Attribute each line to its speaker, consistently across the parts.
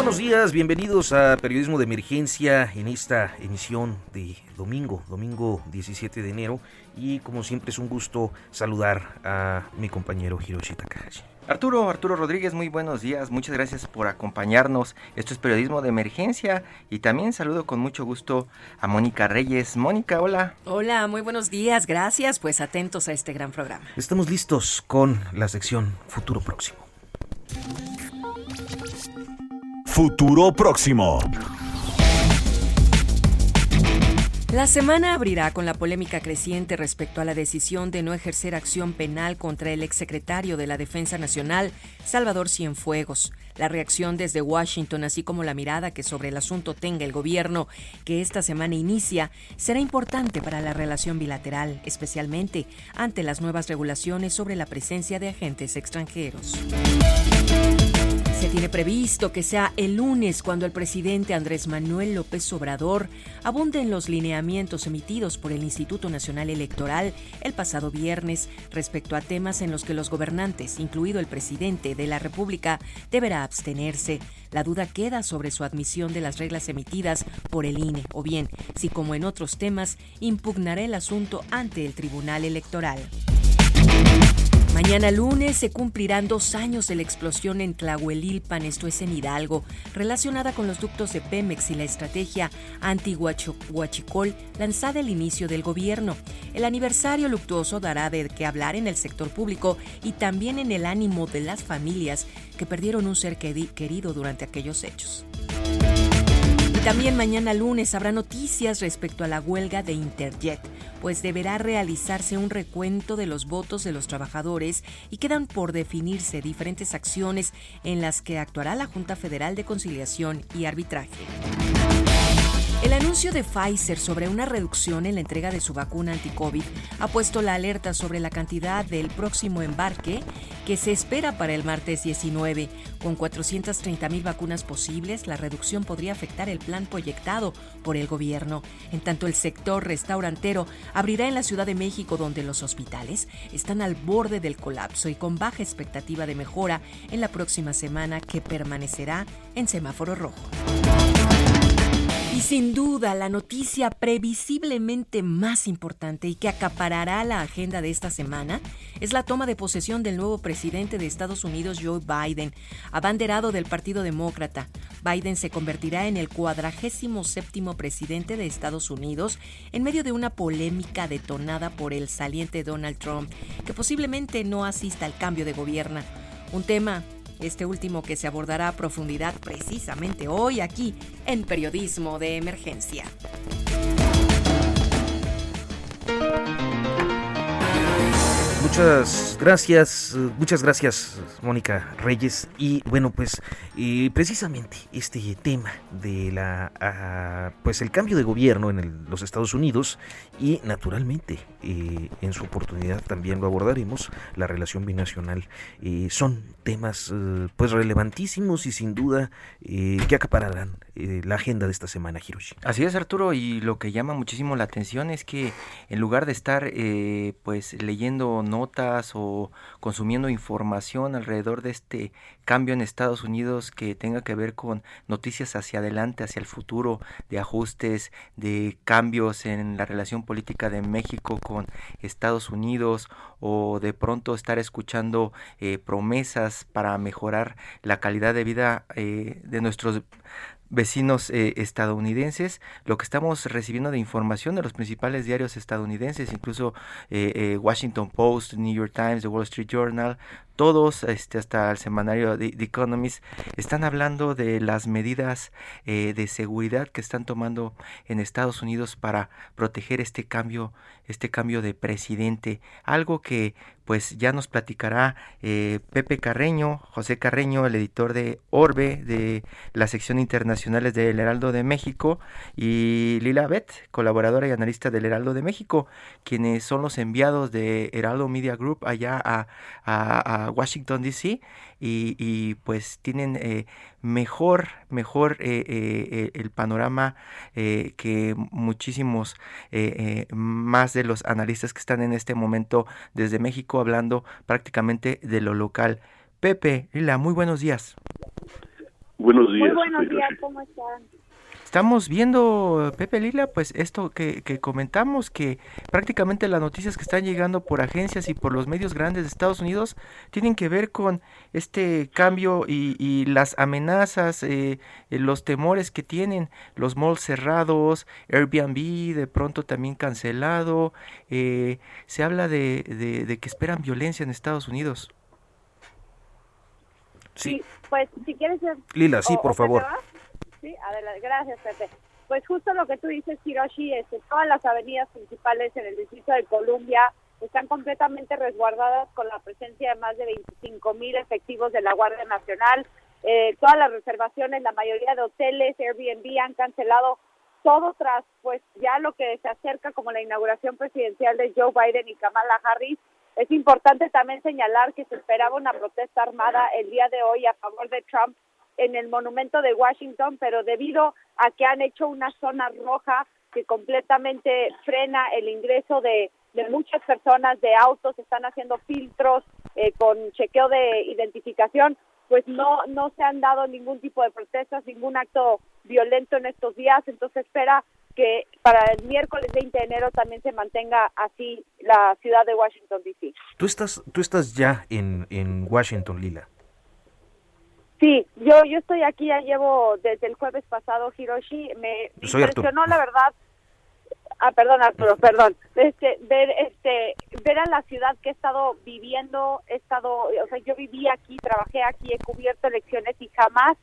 Speaker 1: Buenos días, bienvenidos a Periodismo de Emergencia en esta emisión de domingo, domingo 17 de enero. Y como siempre es un gusto saludar a mi compañero Hiroshi Takahashi.
Speaker 2: Arturo, Arturo Rodríguez, muy buenos días, muchas gracias por acompañarnos. Esto es Periodismo de Emergencia y también saludo con mucho gusto a Mónica Reyes. Mónica, hola.
Speaker 3: Hola, muy buenos días, gracias, pues atentos a este gran programa.
Speaker 1: Estamos listos con la sección Futuro Próximo.
Speaker 4: Futuro Próximo.
Speaker 3: La semana abrirá con la polémica creciente respecto a la decisión de no ejercer acción penal contra el exsecretario de la Defensa Nacional, Salvador Cienfuegos. La reacción desde Washington, así como la mirada que sobre el asunto tenga el gobierno que esta semana inicia, será importante para la relación bilateral, especialmente ante las nuevas regulaciones sobre la presencia de agentes extranjeros. Tiene previsto que sea el lunes cuando el presidente Andrés Manuel López Obrador abunde en los lineamientos emitidos por el Instituto Nacional Electoral el pasado viernes respecto a temas en los que los gobernantes, incluido el presidente de la República, deberá abstenerse. La duda queda sobre su admisión de las reglas emitidas por el INE o bien, si como en otros temas, impugnará el asunto ante el Tribunal Electoral. Mañana lunes se cumplirán dos años de la explosión en Tlahuelilpan, esto es en Hidalgo, relacionada con los ductos de Pemex y la estrategia anti-Huachicol lanzada al inicio del gobierno. El aniversario luctuoso dará de qué hablar en el sector público y también en el ánimo de las familias que perdieron un ser querido durante aquellos hechos. También mañana lunes habrá noticias respecto a la huelga de Interjet, pues deberá realizarse un recuento de los votos de los trabajadores y quedan por definirse diferentes acciones en las que actuará la Junta Federal de Conciliación y Arbitraje. El anuncio de Pfizer sobre una reducción en la entrega de su vacuna anti-COVID ha puesto la alerta sobre la cantidad del próximo embarque que se espera para el martes 19. Con 430 mil vacunas posibles, la reducción podría afectar el plan proyectado por el gobierno. En tanto, el sector restaurantero abrirá en la Ciudad de México, donde los hospitales están al borde del colapso y con baja expectativa de mejora en la próxima semana que permanecerá en semáforo rojo. Y sin duda, la noticia previsiblemente más importante y que acaparará la agenda de esta semana es la toma de posesión del nuevo presidente de Estados Unidos, Joe Biden, abanderado del Partido Demócrata. Biden se convertirá en el cuadragésimo séptimo presidente de Estados Unidos en medio de una polémica detonada por el saliente Donald Trump, que posiblemente no asista al cambio de gobierno. Un tema este último que se abordará a profundidad precisamente hoy aquí en Periodismo de Emergencia.
Speaker 1: Muchas gracias, muchas gracias Mónica Reyes. Y bueno, pues eh, precisamente este tema de la, ah, pues el cambio de gobierno en los Estados Unidos y naturalmente eh, en su oportunidad también lo abordaremos, la relación binacional, eh, son temas pues relevantísimos y sin duda que acapararán la agenda de esta semana, Hiroshi.
Speaker 2: Así es, Arturo, y lo que llama muchísimo la atención es que en lugar de estar pues leyendo notas o consumiendo información alrededor de este cambio en Estados Unidos que tenga que ver con noticias hacia adelante, hacia el futuro, de ajustes, de cambios en la relación política de México con Estados Unidos o de pronto estar escuchando eh, promesas para mejorar la calidad de vida eh, de nuestros vecinos eh, estadounidenses, lo que estamos recibiendo de información de los principales diarios estadounidenses, incluso eh, eh, Washington Post, New York Times, The Wall Street Journal, todos, este, hasta el semanario The, Economist, están hablando de las medidas de seguridad que están tomando en Estados Unidos para proteger este cambio, este cambio de presidente, algo que pues ya nos platicará Pepe Carreño, José Carreño, el editor de Orbe, de la sección internacionales del Heraldo de México, y Lila Bet, colaboradora y analista del Heraldo de México, quienes son los enviados de Heraldo Media Group allá a, Washington, D.C. Y, pues tienen eh, mejor, mejor eh, eh, el panorama que muchísimos más de los analistas que están en este momento desde México hablando prácticamente de lo local. Pepe, Lila, muy buenos días.
Speaker 5: Buenos días.
Speaker 6: Muy buenos días, ¿cómo están?
Speaker 2: Estamos viendo, Pepe Lila, pues esto que, comentamos, que prácticamente las noticias que están llegando por agencias y por los medios grandes de Estados Unidos tienen que ver con este cambio y, las amenazas, eh, los temores que tienen los malls cerrados, Airbnb de pronto también cancelado. Eh, se habla de, de que esperan violencia en Estados Unidos.
Speaker 6: Sí. pues si quieres...
Speaker 1: Lila, sí, por favor.
Speaker 6: Sí, adelante. Gracias, Pepe. Pues justo lo que tú dices, Hiroshi, es que todas las avenidas principales en el distrito de Columbia están completamente resguardadas con la presencia de más de 25 mil efectivos de la Guardia Nacional. Eh, todas las reservaciones, la mayoría de hoteles, Airbnb han cancelado todo tras pues ya lo que se acerca como la inauguración presidencial de Joe Biden y Kamala Harris es importante también señalar que se esperaba una protesta armada el día de hoy a favor de Trump en el monumento de Washington, pero debido a que han hecho una zona roja que completamente frena el ingreso de, muchas personas, de autos, están haciendo filtros eh, con chequeo de identificación, pues no, no se han dado ningún tipo de protestas, ningún acto violento en estos días, entonces espera que para el miércoles 20 de enero también se mantenga así la ciudad de Washington, D.C.
Speaker 1: ¿Tú estás, tú estás ya en, en Washington, Lila?
Speaker 6: Sí, yo, yo estoy aquí, ya llevo desde el jueves pasado, Hiroshi, me, impresionó la verdad, ah, perdón Arturo, perdón, este, ver, este, ver a la ciudad que he estado viviendo, he estado, o sea, yo viví aquí, trabajé aquí, he cubierto elecciones y jamás,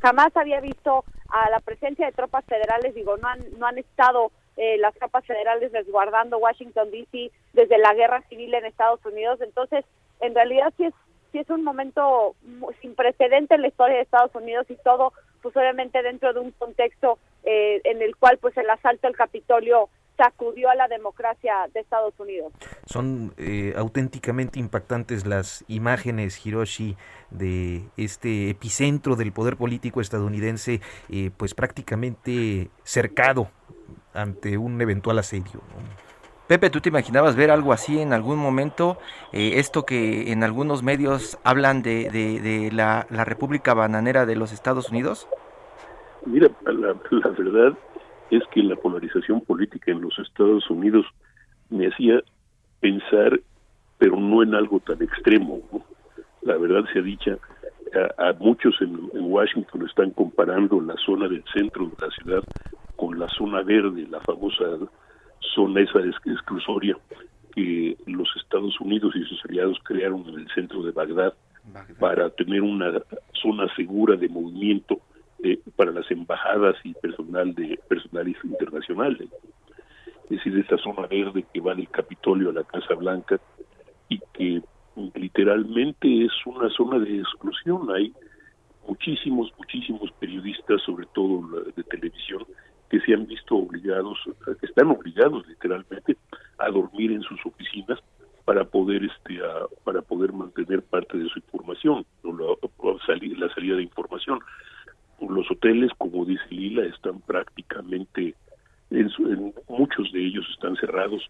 Speaker 6: jamás había visto a la presencia de tropas federales, digo, no han, no han estado eh, las tropas federales resguardando Washington, D.C. desde la guerra civil en Estados Unidos. Entonces, en realidad sí es, sí es un momento sin precedente en la historia de Estados Unidos y todo, pues obviamente dentro de un contexto eh, en el cual pues el asalto al Capitolio sacudió a la democracia de Estados Unidos.
Speaker 1: Son eh, auténticamente impactantes las imágenes, Hiroshi, de este epicentro del poder político estadounidense, eh, pues prácticamente cercado ante un eventual asedio.
Speaker 2: Pepe, ¿tú te imaginabas ver algo así en algún momento? Eh, esto que en algunos medios hablan de, de, la, la, República Bananera de los Estados Unidos.
Speaker 5: Mira, la, la verdad es que la polarización política en los Estados Unidos me hacía pensar, pero no en algo tan extremo. La verdad se ha dicha, a, muchos en, Washington están comparando la zona del centro de la ciudad con la zona verde, la famosa zona esa exclusoria que los Estados Unidos y sus aliados crearon en el centro de Bagdad. para tener una zona segura de movimiento para las embajadas y personal de personal internacional es decir esta zona verde que va del Capitolio a la Casa Blanca y que literalmente es una zona de exclusión hay muchísimos muchísimos periodistas sobre todo de televisión que se han visto obligados que están obligados literalmente a dormir en sus oficinas para poder este para poder mantener parte de su información la salida de información los hoteles, como dice Lila, están prácticamente, en, muchos de ellos están cerrados,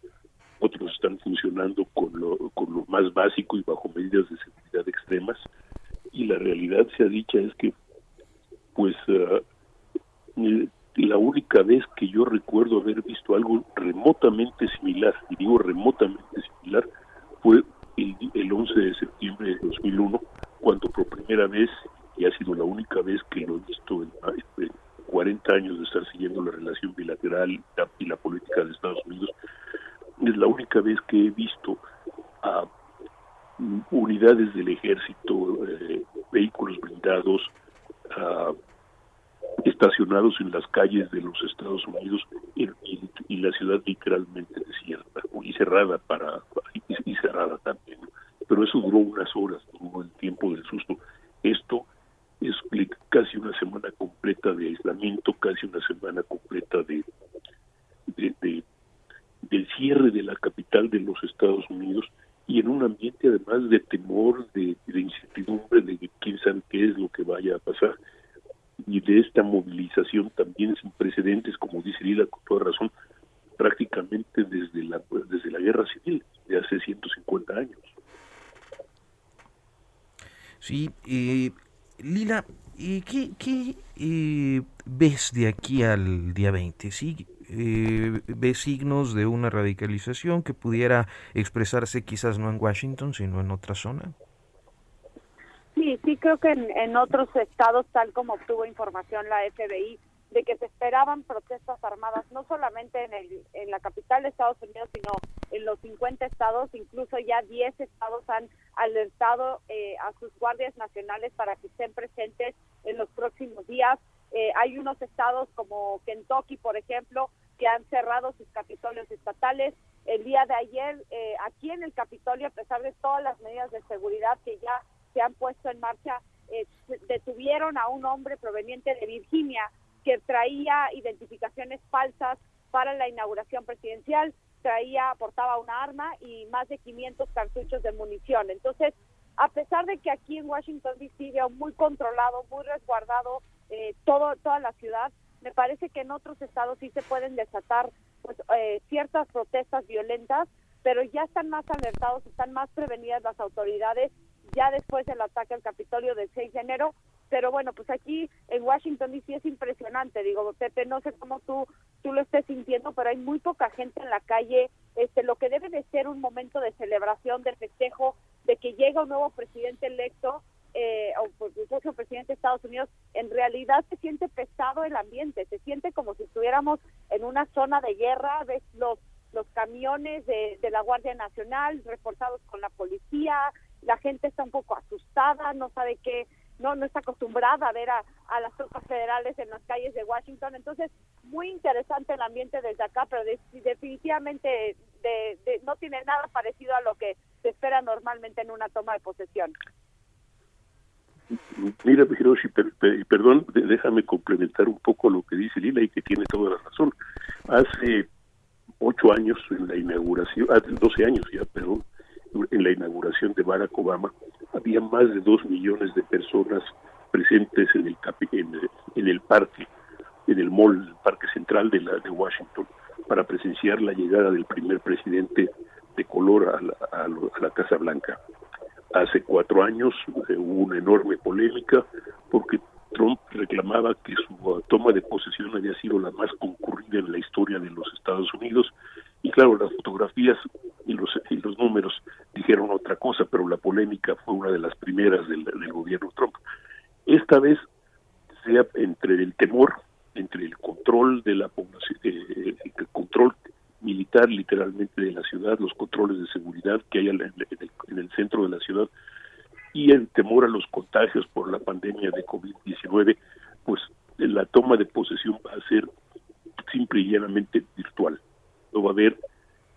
Speaker 5: otros están funcionando con lo, con lo más básico y bajo medidas de seguridad extremas. Y la realidad, se ha dicha, es que, pues, eh, la única vez que yo recuerdo haber visto algo remotamente similar, y digo remotamente similar, fue el, el 11 de septiembre de 2001, cuando por primera vez, y ha sido la única vez que lo he visto en, 40 años de estar siguiendo la relación bilateral y la, política de Estados Unidos, es la única vez que he visto a unidades del ejército, eh, vehículos blindados, a estacionados en las calles de los Estados Unidos y, la ciudad literalmente desierta y cerrada para y, cerrada también. Pero eso duró unas horas, duró el tiempo del susto. Esto es casi una semana completa de aislamiento, casi una semana completa de, de del cierre de la capital de los Estados Unidos y en un ambiente además de temor, de, incertidumbre, de quién sabe qué es lo que vaya a pasar y de esta movilización también sin precedentes, como dice Lila con toda razón, prácticamente desde la desde la guerra civil de hace 150 años.
Speaker 1: Sí, eh, Lila, ¿qué, qué eh, ves de aquí al día 20? ¿Sí? eh, ve signos de una radicalización que pudiera expresarse quizás no en Washington, sino en otra zona?
Speaker 6: Sí, sí creo que en, otros estados, tal como obtuvo información la FBI, de que se esperaban protestas armadas, no solamente en, el, en la capital de Estados Unidos, sino en los 50 estados, incluso ya 10 estados han alertado eh, a sus guardias nacionales para que estén presentes en los próximos días. Eh, hay unos estados como Kentucky, por ejemplo, que han cerrado sus capitolios estatales. El día de ayer, eh, aquí en el Capitolio, a pesar de todas las medidas de seguridad que ya han puesto en marcha, eh, detuvieron a un hombre proveniente de Virginia que traía identificaciones falsas para la inauguración presidencial, traía, portaba una arma y más de 500 cartuchos de munición. Entonces, a pesar de que aquí en Washington D.C. veo muy controlado, muy resguardado eh, todo, toda la ciudad, me parece que en otros estados sí se pueden desatar pues, eh, ciertas protestas violentas, pero ya están más alertados, están más prevenidas las autoridades ya después del ataque al Capitolio del 6 de enero. Pero bueno, pues aquí en Washington DC es impresionante, digo, Pepe, no sé cómo tú tú lo estés sintiendo, pero hay muy poca gente en la calle, este lo que debe de ser un momento de celebración, de festejo, de que llega un nuevo presidente electo eh, o el próximo presidente de Estados Unidos, en realidad se siente pesado el ambiente, se siente como si estuviéramos en una zona de guerra, ves los los camiones de, de la Guardia Nacional reforzados con la policía, la gente está un poco asustada, no sabe qué, no no está acostumbrada a ver a, a, las tropas federales en las calles de Washington. Entonces, muy interesante el ambiente desde acá, pero definitivamente de, no tiene nada parecido a lo que se espera normalmente en una toma de posesión.
Speaker 5: Mira, Hiroshi, perdón, déjame complementar un poco lo que dice Lila y que tiene toda la razón. Hace ocho años, en la inauguración, hace 12 años ya, perdón, en la inauguración de Barack Obama, había más de dos millones de personas presentes en el, en, el parque, en el mall, el parque central de, la, de Washington, para presenciar la llegada del primer presidente de color a la, Casa Blanca. Hace cuatro años eh, hubo una enorme polémica porque Trump reclamaba que su toma de posesión había sido la más concurrida en la historia de los Estados Unidos y claro, las fotografías y los, y los números dijeron otra cosa, pero la polémica fue una de las primeras del, del gobierno Trump. Esta vez, sea entre el temor, entre el control de la población, eh, el control militar literalmente de la ciudad, los controles de seguridad que hay en el, centro de la ciudad y el temor a los contagios por la pandemia de COVID-19, pues la toma de posesión va a ser simple y llanamente virtual. No va a haber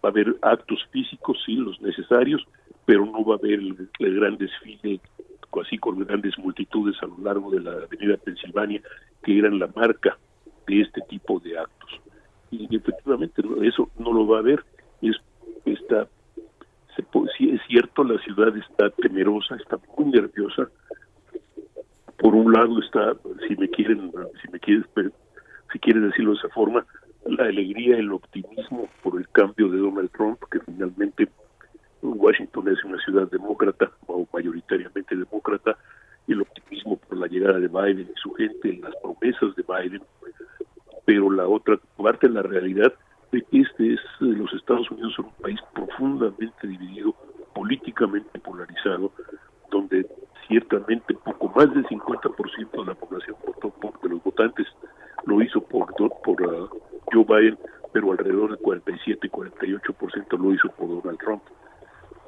Speaker 5: va a haber actos físicos, sí, los necesarios, pero no va a haber el, gran desfile así con grandes multitudes a lo largo de la avenida Pensilvania, que eran la marca de este tipo de actos. Y efectivamente eso no lo va a ver es está si es cierto la ciudad está temerosa está muy nerviosa. Por un lado está si me quieren si me quieres si quieres decirlo de esa forma la alegría el optimismo por el cambio de Donald Trump que finalmente Washington es una ciudad demócrata o mayoritariamente demócrata el optimismo por la llegada de Biden y su gente las promesas de Biden. Pero la otra parte la realidad de que este es los Estados Unidos son un país profundamente dividido, políticamente polarizado, donde ciertamente poco más del 50% de la población votó por de los votantes lo hizo por por uh, Joe Biden, pero alrededor del 47 y 48% lo hizo por Donald Trump.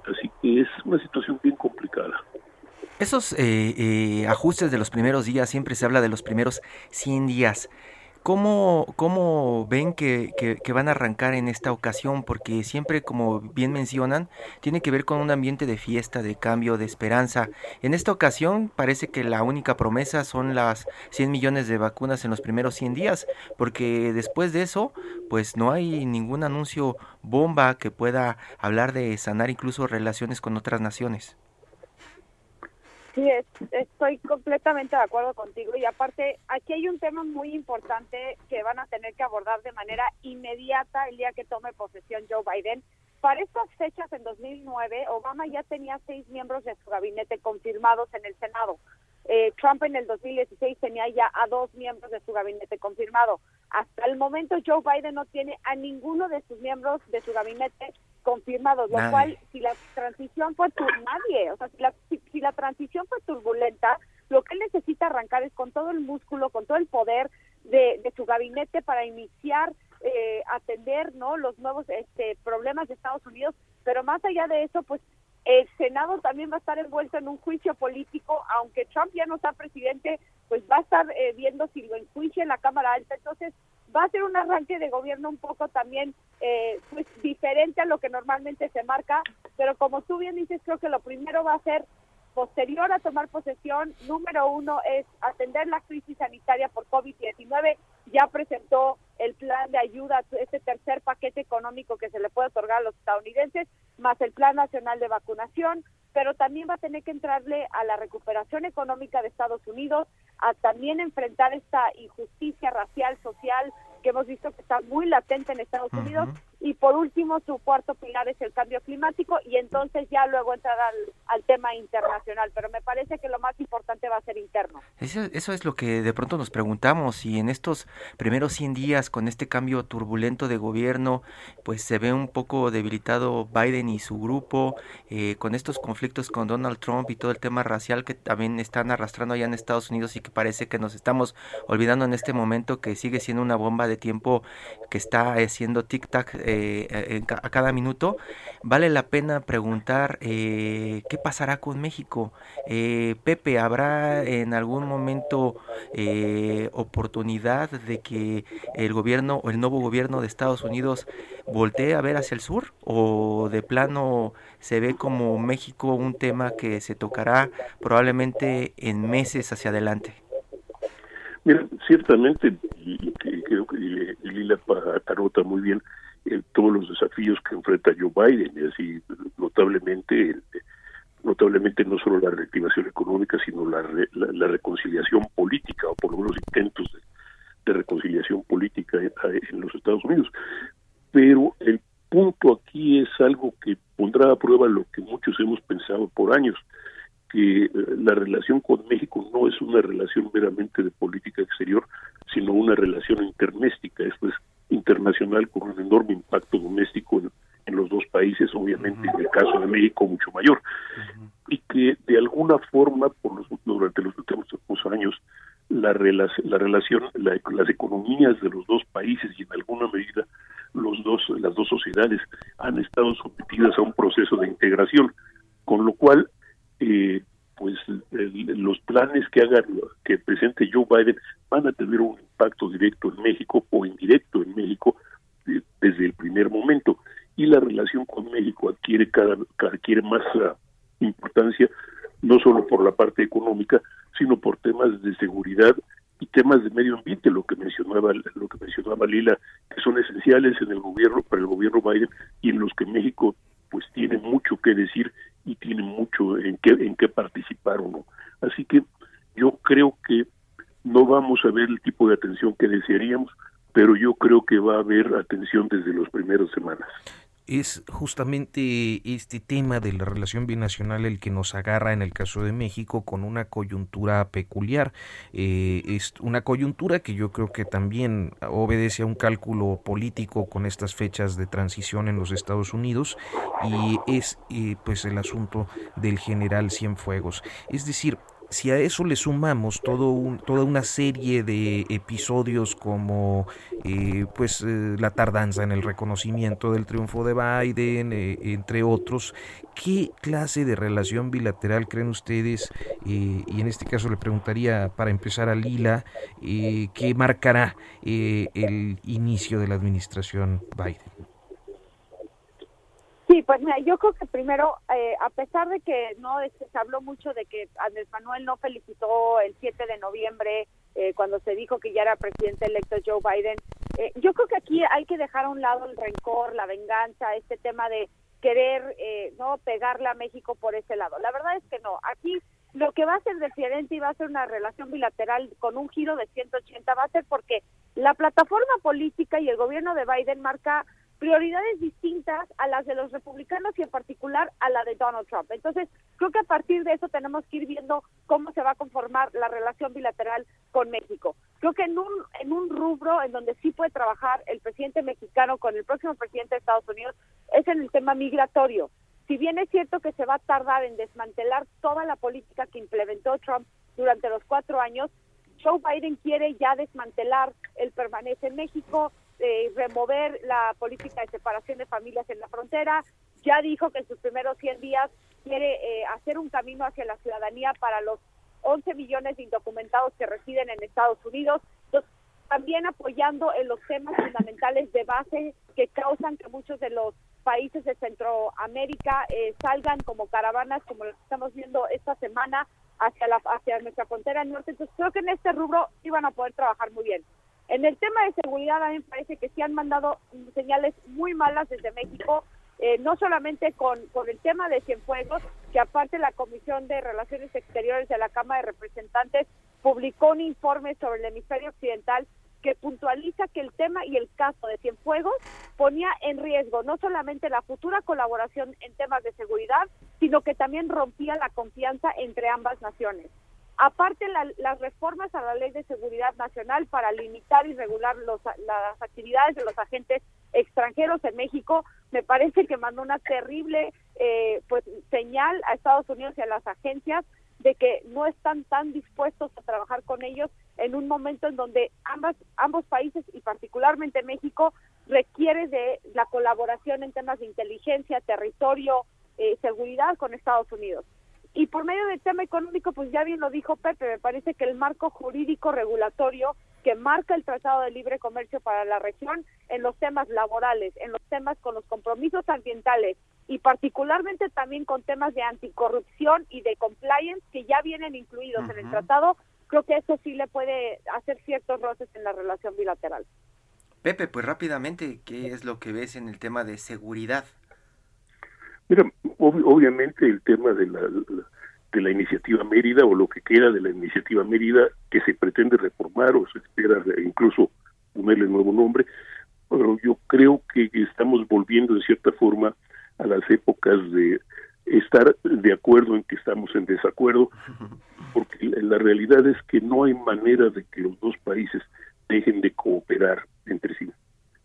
Speaker 5: Así que es una situación bien complicada.
Speaker 2: Esos eh, eh, ajustes de los primeros días, siempre se habla de los primeros 100 días. ¿Cómo, cómo ven que, que, van a arrancar en esta ocasión? Porque siempre, como bien mencionan, tiene que ver con un ambiente de fiesta, de cambio, de esperanza. En esta ocasión parece que la única promesa son las 100 millones de vacunas en los primeros 100 días, porque después de eso, pues no hay ningún anuncio bomba que pueda hablar de sanar incluso relaciones con otras naciones.
Speaker 6: Sí, estoy completamente de acuerdo contigo y aparte aquí hay un tema muy importante que van a tener que abordar de manera inmediata el día que tome posesión Joe Biden. Para estas fechas en 2009, Obama ya tenía seis miembros de su gabinete confirmados en el Senado. Eh, Trump en el 2016 tenía ya a dos miembros de su gabinete confirmado. Hasta el momento Joe Biden no tiene a ninguno de sus miembros de su gabinete confirmados, lo cual si la transición fue nadie, o sea, si la, si, la transición fue turbulenta, lo que él necesita arrancar es con todo el músculo, con todo el poder de, de su gabinete para iniciar eh, atender no los nuevos este, problemas de Estados Unidos, pero más allá de eso, pues el Senado también va a estar envuelto en un juicio político, aunque Trump ya no sea presidente, pues va a estar eh, viendo si lo enjuicia en la Cámara Alta. Entonces, va a ser un arranque de gobierno un poco también eh, pues diferente a lo que normalmente se marca, pero como tú bien dices, creo que lo primero va a ser posterior a tomar posesión, número uno es atender la crisis sanitaria por COVID-19. Ya presentó el plan de ayuda, este tercer paquete económico que se le puede otorgar a los estadounidenses, más el plan nacional de vacunación, pero también va a tener que entrarle a la recuperación económica de Estados Unidos, a también enfrentar esta injusticia racial, social, que hemos visto que está muy latente en Estados Unidos. Y por último, su cuarto pilar es el cambio climático y entonces ya luego entrar al, tema internacional. Pero me parece que lo más importante va a ser interno.
Speaker 2: Eso, eso, es lo que de pronto nos preguntamos y en estos primeros 100 días con este cambio turbulento de gobierno, pues se ve un poco debilitado Biden y su grupo eh, con estos conflictos con Donald Trump y todo el tema racial que también están arrastrando allá en Estados Unidos y que parece que nos estamos olvidando en este momento que sigue siendo una bomba de tiempo que está haciendo tic-tac eh, a cada minuto, vale la pena preguntar eh, qué pasará con México. Eh, Pepe, ¿habrá en algún momento oportunidad de que el gobierno o el nuevo gobierno de Estados Unidos voltee a ver hacia el sur o de plano se ve como México un tema que se tocará probablemente en meses hacia adelante?
Speaker 5: Mira, ciertamente, y, creo que Lila tarota muy bien eh, todos los desafíos que enfrenta Joe Biden, y así notablemente, notablemente no solo la reactivación económica, sino la, la, reconciliación política, o por lo menos intentos de, reconciliación política en, los Estados Unidos. Pero el punto aquí es algo que pondrá a prueba lo que muchos hemos pensado por años, que eh, la relación con México no es una relación meramente de política exterior, sino una relación interméstica, esto es internacional con un enorme impacto doméstico en, los dos países, obviamente en el caso de México mucho mayor, y que de alguna forma por los, durante los últimos años la, la relación, las economías de los dos países y en alguna medida los dos, las dos sociedades han estado sometidas a un proceso de integración, con lo cual eh, pues los planes que hagan que presente Joe Biden van a tener un impacto directo en México o indirecto en México eh, desde el primer momento. Y la relación con México adquiere cada, adquiere más ah, importancia no solo por la parte económica sino por temas de seguridad y temas de medio ambiente lo que mencionaba lo que mencionaba Lila que son esenciales en el gobierno para el gobierno Biden y en los que México pues tiene mucho que decir y tiene mucho en qué en qué participar o no. Así que yo creo que no vamos a ver el tipo de atención que desearíamos pero yo creo que va a haber atención desde las primeras semanas
Speaker 1: es justamente este tema de la relación binacional el que nos agarra en el caso de México con una coyuntura peculiar. Eh, es una coyuntura que yo creo que también obedece a un cálculo político con estas fechas de transición en los Estados Unidos y es eh, pues el asunto del general Cienfuegos. Es decir, si a eso le sumamos todo toda una serie de episodios como eh, pues eh, la tardanza en el reconocimiento del triunfo de Biden, entre otros, ¿qué clase de relación bilateral creen ustedes? y en este caso le preguntaría para empezar a Lila, ¿qué marcará el inicio de la administración Biden?
Speaker 6: Sí, pues mira, yo creo que primero, eh, a pesar de que no se habló mucho de que Andrés Manuel no felicitó el 7 de noviembre eh, cuando se dijo que ya era presidente electo Joe Biden, eh, yo creo que aquí hay que dejar a un lado el rencor, la venganza, este tema de querer no pegarle a México por ese lado. La verdad es que no. Aquí lo que va a ser presidente y va a ser una relación bilateral con un giro de 180 va a ser porque la plataforma política y el gobierno de Biden marca prioridades distintas a las de los republicanos y en particular a la de Donald Trump. Entonces, creo que a partir de eso tenemos que ir viendo cómo se va a conformar la relación bilateral con México. Creo que en un, en un rubro en donde sí puede trabajar el presidente mexicano con el próximo presidente de Estados Unidos es en el tema migratorio. Si bien es cierto que se va a tardar en desmantelar toda la política que implementó Trump durante los cuatro años, Joe Biden quiere ya desmantelar el permanece en México, eh, remover la política de separación de familias en la frontera. Ya dijo que en sus primeros 100 días quiere eh, hacer un camino hacia la ciudadanía para los 11 millones de indocumentados que residen en Estados Unidos. también apoyando en los temas fundamentales de base que causan que muchos de los países de Centroamérica eh, salgan como caravanas, como lo estamos viendo esta semana, hacia, la, hacia nuestra frontera norte. Entonces creo que en este rubro iban a poder trabajar muy bien. En el tema de seguridad, a mí me parece que sí han mandado señales muy malas desde México, eh, no solamente con, con el tema de Cienfuegos, que aparte la Comisión de Relaciones Exteriores de la Cámara de Representantes publicó un informe sobre el hemisferio occidental que puntualiza que el tema y el caso de Cienfuegos ponía en riesgo no solamente la futura colaboración en temas de seguridad, sino que también rompía la confianza entre ambas naciones. Aparte, las reformas a la Ley de Seguridad Nacional para limitar y regular las actividades de los agentes extranjeros en México, me parece que mandó una terrible eh, pues señal a Estados Unidos y a las agencias de que no están tan dispuestos a trabajar con ellos en un momento en donde ambas, ambos países y particularmente México requiere de la colaboración en temas de inteligencia, territorio, eh, seguridad con Estados Unidos. Y por medio del tema económico, pues ya bien lo dijo Pepe, me parece que el marco jurídico regulatorio que marca el Tratado de Libre Comercio para la región en los temas laborales, en los temas con los compromisos ambientales y particularmente también con temas de anticorrupción y de compliance que ya vienen incluidos en el tratado, creo que eso sí le puede hacer ciertos roces en la relación bilateral.
Speaker 2: Pepe, pues rápidamente, ¿qué es lo que ves en el tema de seguridad?
Speaker 5: Mira, obviamente el tema de la, de la iniciativa Mérida o lo que queda de la iniciativa Mérida que se pretende reformar o se espera incluso ponerle nuevo nombre, pero yo creo que estamos volviendo de cierta forma a las épocas de estar de acuerdo en que estamos en desacuerdo, porque la realidad es que no hay manera de que los dos países dejen de cooperar entre sí.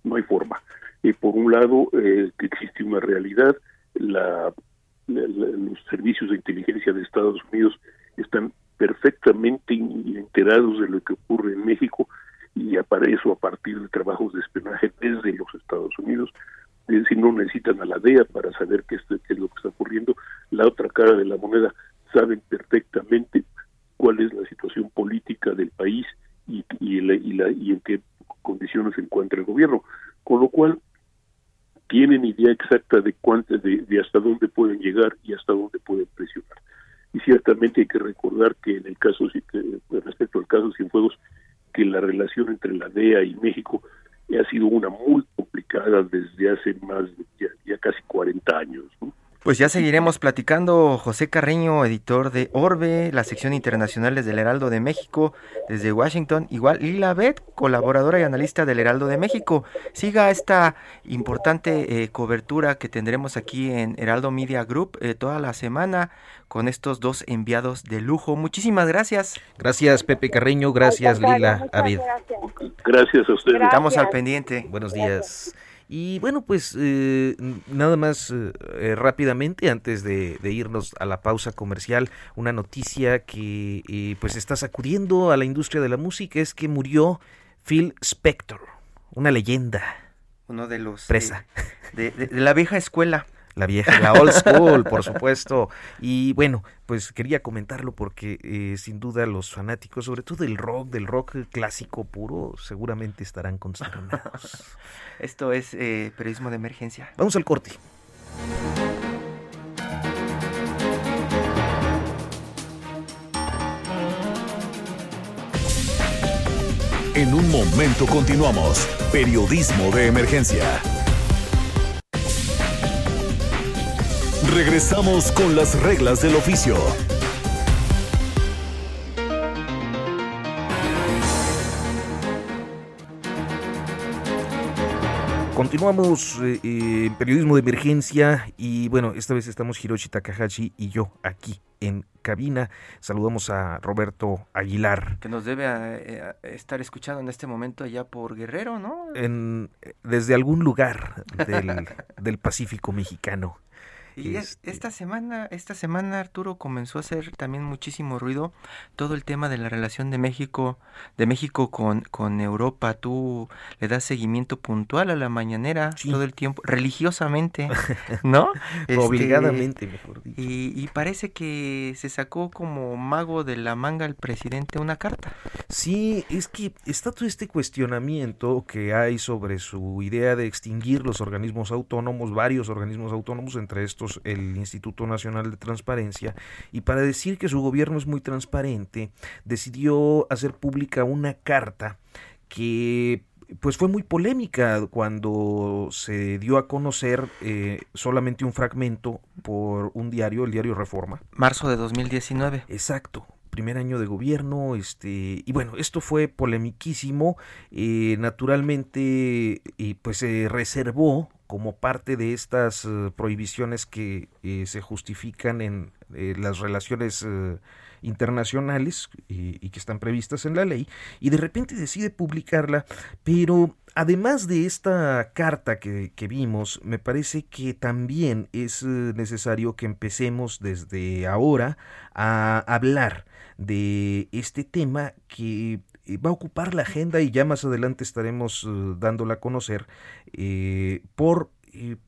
Speaker 5: No hay forma. y por un lado, eh, que existe una realidad, la, los servicios de inteligencia de Estados Unidos están perfectamente enterados de lo que ocurre en México y para eso a partir de trabajos de espionaje desde los Estados Unidos, es decir, no necesitan a la DEA para saber qué es, lo que está ocurriendo, la otra cara de la moneda saben perfectamente cuál es la situación política del país y, y, la, y, la, y en qué condiciones se encuentra el gobierno, con lo cual tienen idea exacta de, cuánto, de, hasta dónde pueden llegar y hasta dónde pueden presionar. Y ciertamente hay que recordar que en el caso, respecto al caso Cienfuegos, que la relación entre la DEA y México ha sido una muy complicada desde hace más de ya, ya casi 40 años. ¿no?
Speaker 2: Pues ya seguiremos platicando. José Carreño, editor de Orbe, la sección internacional del Heraldo de México, desde Washington. Igual Lila Bet, colaboradora y analista del Heraldo de México. Siga esta importante eh, cobertura que tendremos aquí en Heraldo Media Group eh, toda la semana con estos dos enviados de lujo. Muchísimas gracias.
Speaker 1: Gracias, Pepe Carreño. Gracias, Lila Avid.
Speaker 5: Gracias. a ustedes.
Speaker 2: Estamos al pendiente.
Speaker 1: Buenos días. Y bueno, pues eh, nada más eh, rápidamente, antes de, irnos a la pausa comercial, una noticia que pues está sacudiendo a la industria de la música es que murió Phil Spector, una leyenda.
Speaker 2: Uno de los...
Speaker 1: Presa.
Speaker 2: de la vieja escuela
Speaker 1: la vieja, la old school, por supuesto. Y bueno, pues quería comentarlo porque eh, sin duda los fanáticos, sobre todo del rock, del rock clásico puro, seguramente estarán consternados.
Speaker 2: Esto es eh, periodismo de emergencia.
Speaker 1: Vamos al corte.
Speaker 4: En un momento continuamos. Periodismo de emergencia. Regresamos con las reglas del oficio.
Speaker 1: Continuamos eh, en periodismo de emergencia y bueno, esta vez estamos Hiroshi Takahashi y yo aquí en cabina. Saludamos a Roberto Aguilar.
Speaker 2: Que nos debe eh, estar escuchando en este momento allá por Guerrero, ¿no?
Speaker 1: En, desde algún lugar del, del Pacífico mexicano.
Speaker 2: Y este esta semana, esta semana Arturo comenzó a hacer también muchísimo ruido todo el tema de la relación de México, de México con, con Europa. Tú le das seguimiento puntual a la mañanera todo el tiempo, religiosamente, ¿no?
Speaker 1: Este, Obligadamente, mejor dicho.
Speaker 2: Y, y, parece que se sacó como mago de la manga el presidente una carta.
Speaker 1: Sí, es que está todo este cuestionamiento que hay sobre su idea de extinguir los organismos autónomos, varios organismos autónomos, entre estos el Instituto Nacional de Transparencia, y para decir que su gobierno es muy transparente, decidió hacer pública una carta que pues fue muy polémica cuando se dio a conocer eh, solamente un fragmento por un diario, el diario Reforma.
Speaker 2: Marzo de 2019.
Speaker 1: Exacto primer año de gobierno, este, y bueno, esto fue polemiquísimo, eh, naturalmente, y pues se reservó como parte de estas eh, prohibiciones que eh, se justifican en las relaciones internacionales y que están previstas en la ley, y de repente decide publicarla, pero además de esta carta que, que vimos, me parece que también es necesario que empecemos desde ahora a hablar de este tema que va a ocupar la agenda y ya más adelante estaremos eh, dándola a conocer eh, por eh,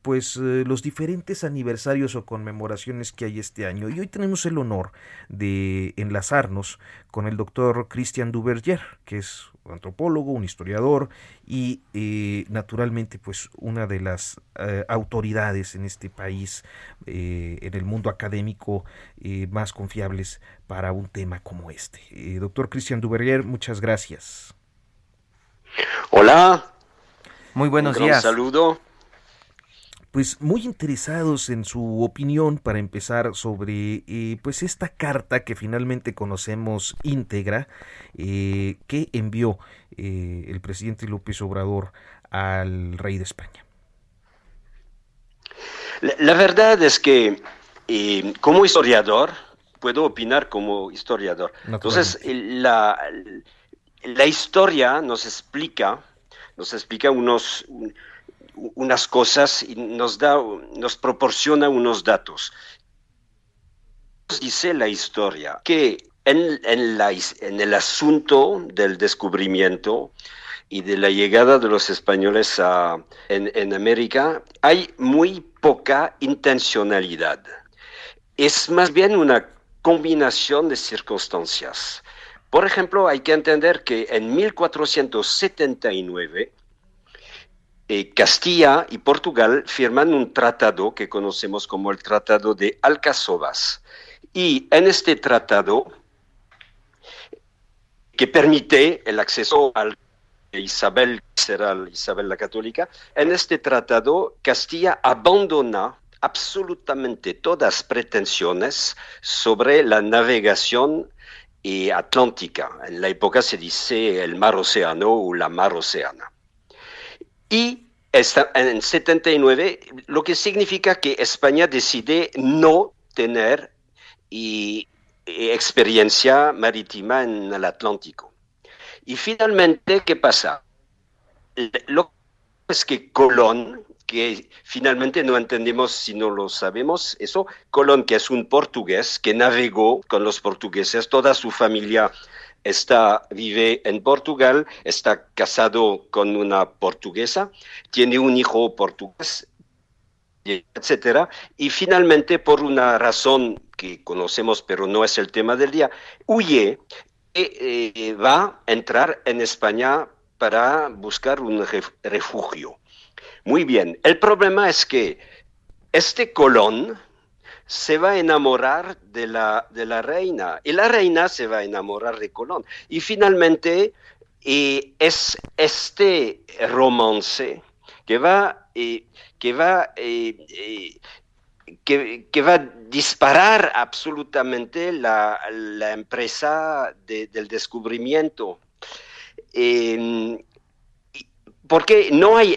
Speaker 1: pues los diferentes aniversarios o conmemoraciones que hay este año. Y hoy tenemos el honor de enlazarnos con el doctor Christian Duverger, que es un antropólogo, un historiador y naturalmente pues una de las autoridades en este país, en el mundo académico más confiables para un tema como este. Eh, doctor Cristian Duverger, muchas gracias.
Speaker 7: Hola.
Speaker 2: Muy buenos días.
Speaker 7: Un saludo.
Speaker 1: Pues muy interesados en su opinión para empezar sobre eh, pues esta carta que finalmente conocemos íntegra eh, que envió el presidente López Obrador al rey de España.
Speaker 7: la verdad es que como historiador puedo opinar como historiador. Entonces, la, la historia nos explica, nos explica unos, unas cosas y nos, da, nos proporciona unos datos. Dice la historia que en, en, el asunto del descubrimiento y de la llegada de los españoles a, en, en América hay muy poca intencionalidad. Es más bien una combinación de circunstancias. Por ejemplo, hay que entender que en 1479 eh, Castilla y Portugal firman un tratado que conocemos como el Tratado de Alcazovas. Y en este tratado, que permite el acceso al Isabel, será Isabel la Católica, en este tratado Castilla abandona absolutamente todas pretensiones sobre la navegación atlántica. En la época se dice el mar océano o la mar oceana. Y en 79, lo que significa que España decide no tener experiencia marítima en el Atlántico. Y finalmente, ¿qué pasa? Lo es que Colón, que finalmente no entendemos si no lo sabemos, eso, Colón, que es un portugués que navegó con los portugueses, toda su familia está, vive en Portugal, está casado con una portuguesa, tiene un hijo portugués, etcétera, y finalmente por una razón que conocemos pero no es el tema del día, huye y eh, va a entrar en España para buscar un refugio. Muy bien, el problema es que este Colón se va a enamorar de la, de la reina y la reina se va a enamorar de Colón. Y finalmente es este romance que va, que, va, que, que, va a disparar absolutamente la, la empresa del descubrimiento. Porque no hay,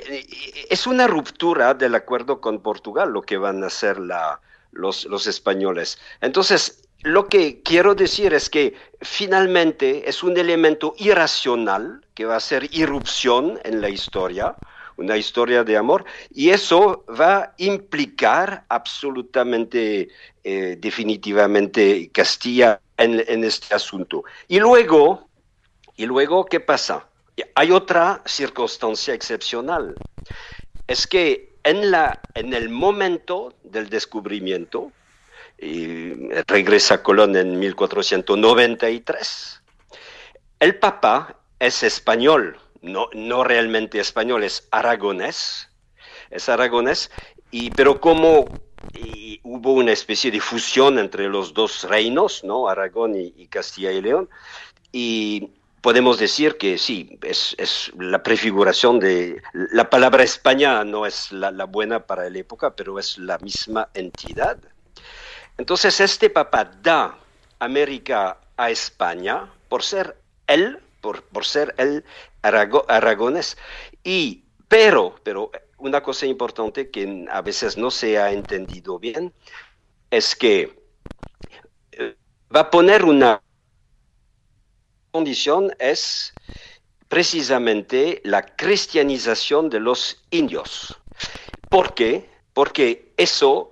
Speaker 7: es una ruptura del acuerdo con Portugal lo que van a hacer la, los, españoles. Entonces, lo que quiero decir es que finalmente es un elemento irracional que va a ser irrupción en la historia, una historia de amor, y eso va a implicar absolutamente, eh, definitivamente Castilla en, en, este asunto. Y luego, y luego, ¿qué pasa? Hay otra circunstancia excepcional. Es que en, la, en el momento del descubrimiento, y regresa Colón en 1493. El Papa es español, no, no realmente español, es aragonés, es aragonés, y, pero como hubo una especie de fusión entre los dos reinos, ¿no? Aragón y, Castilla y León, y podemos decir que sí, es, es, la prefiguración de... La palabra España no es la, buena para la época, pero es la misma entidad. Entonces este papa da América a España por ser él, por, por ser el aragonés. Y, pero, pero una cosa importante que a veces no se ha entendido bien es que eh, va a poner una condición es precisamente la cristianización de los indios. ¿Por qué? Porque eso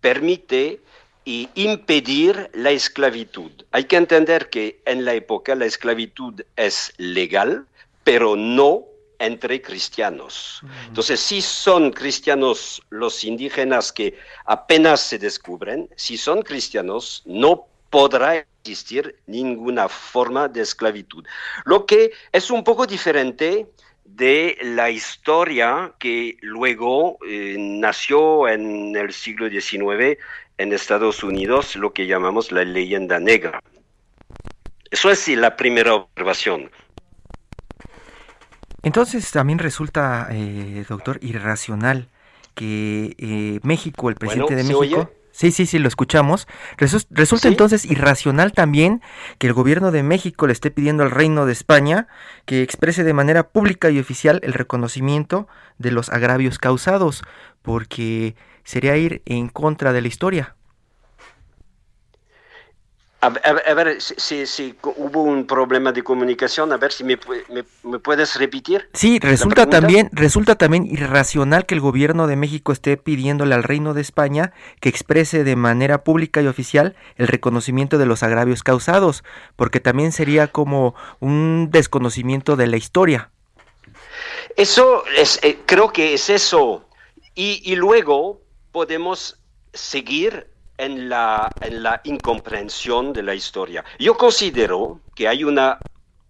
Speaker 7: permite y impedir la esclavitud. Hay que entender que en la época la esclavitud es legal, pero no entre cristianos. Entonces, si son cristianos los indígenas que apenas se descubren, si son cristianos, no podrá existir ninguna forma de esclavitud. Lo que es un poco diferente de la historia que luego eh, nació en el siglo XIX en Estados Unidos lo que llamamos la leyenda negra. Eso es la primera observación.
Speaker 2: Entonces también resulta, eh, doctor, irracional que eh, México, el presidente de México... Sí, sí, sí, lo escuchamos. Resulta entonces irracional también que el gobierno de México le esté pidiendo al Reino de España que exprese de manera pública y oficial el reconocimiento de los agravios causados, porque sería ir en contra de la historia.
Speaker 7: A, ver, si, hubo un problema de comunicación, a ver si me, puedes repetir.
Speaker 2: Sí, resulta también, resulta también irracional que el gobierno de México esté pidiéndole al Reino de España que exprese de manera pública y oficial el reconocimiento de los agravios causados, porque también sería como un desconocimiento de la historia.
Speaker 7: Eso es, eh, creo que es eso. y luego podemos seguir en la, en la incomprensión de la historia. Yo considero que hay una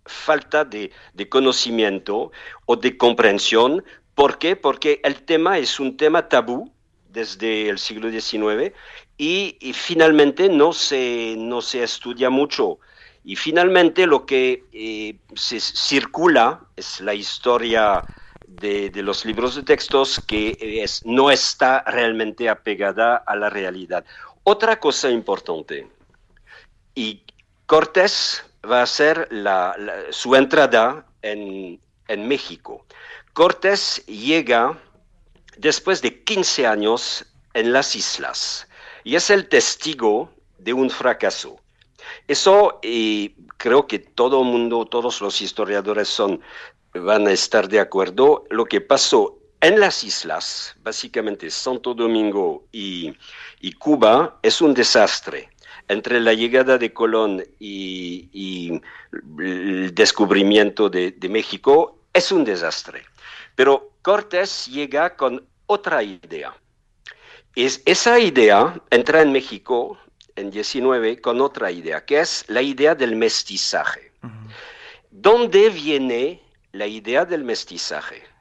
Speaker 7: falta de, de, conocimiento o de comprensión. ¿Por qué? Porque el tema es un tema tabú desde el siglo XIX y, finalmente no se, no se estudia mucho. Y finalmente lo que eh, circula es la historia de, los libros de textos que es, no está realmente apegada a la realidad. Otra cosa importante, y Cortés va a hacer su entrada en, en México. Cortés llega después de 15 años en las islas y es el testigo de un fracaso. Eso y creo que todo el mundo, todos los historiadores son van a estar de acuerdo. Lo que pasó en las islas, básicamente Santo Domingo y, Cuba, es un desastre. Entre la llegada de Colón y, el descubrimiento de, México, es un desastre. Pero Cortés llega con otra idea. Es, esa idea entra en México en 19 con otra idea, que es la idea del mestizaje. ¿Dónde viene la idea del mestizaje?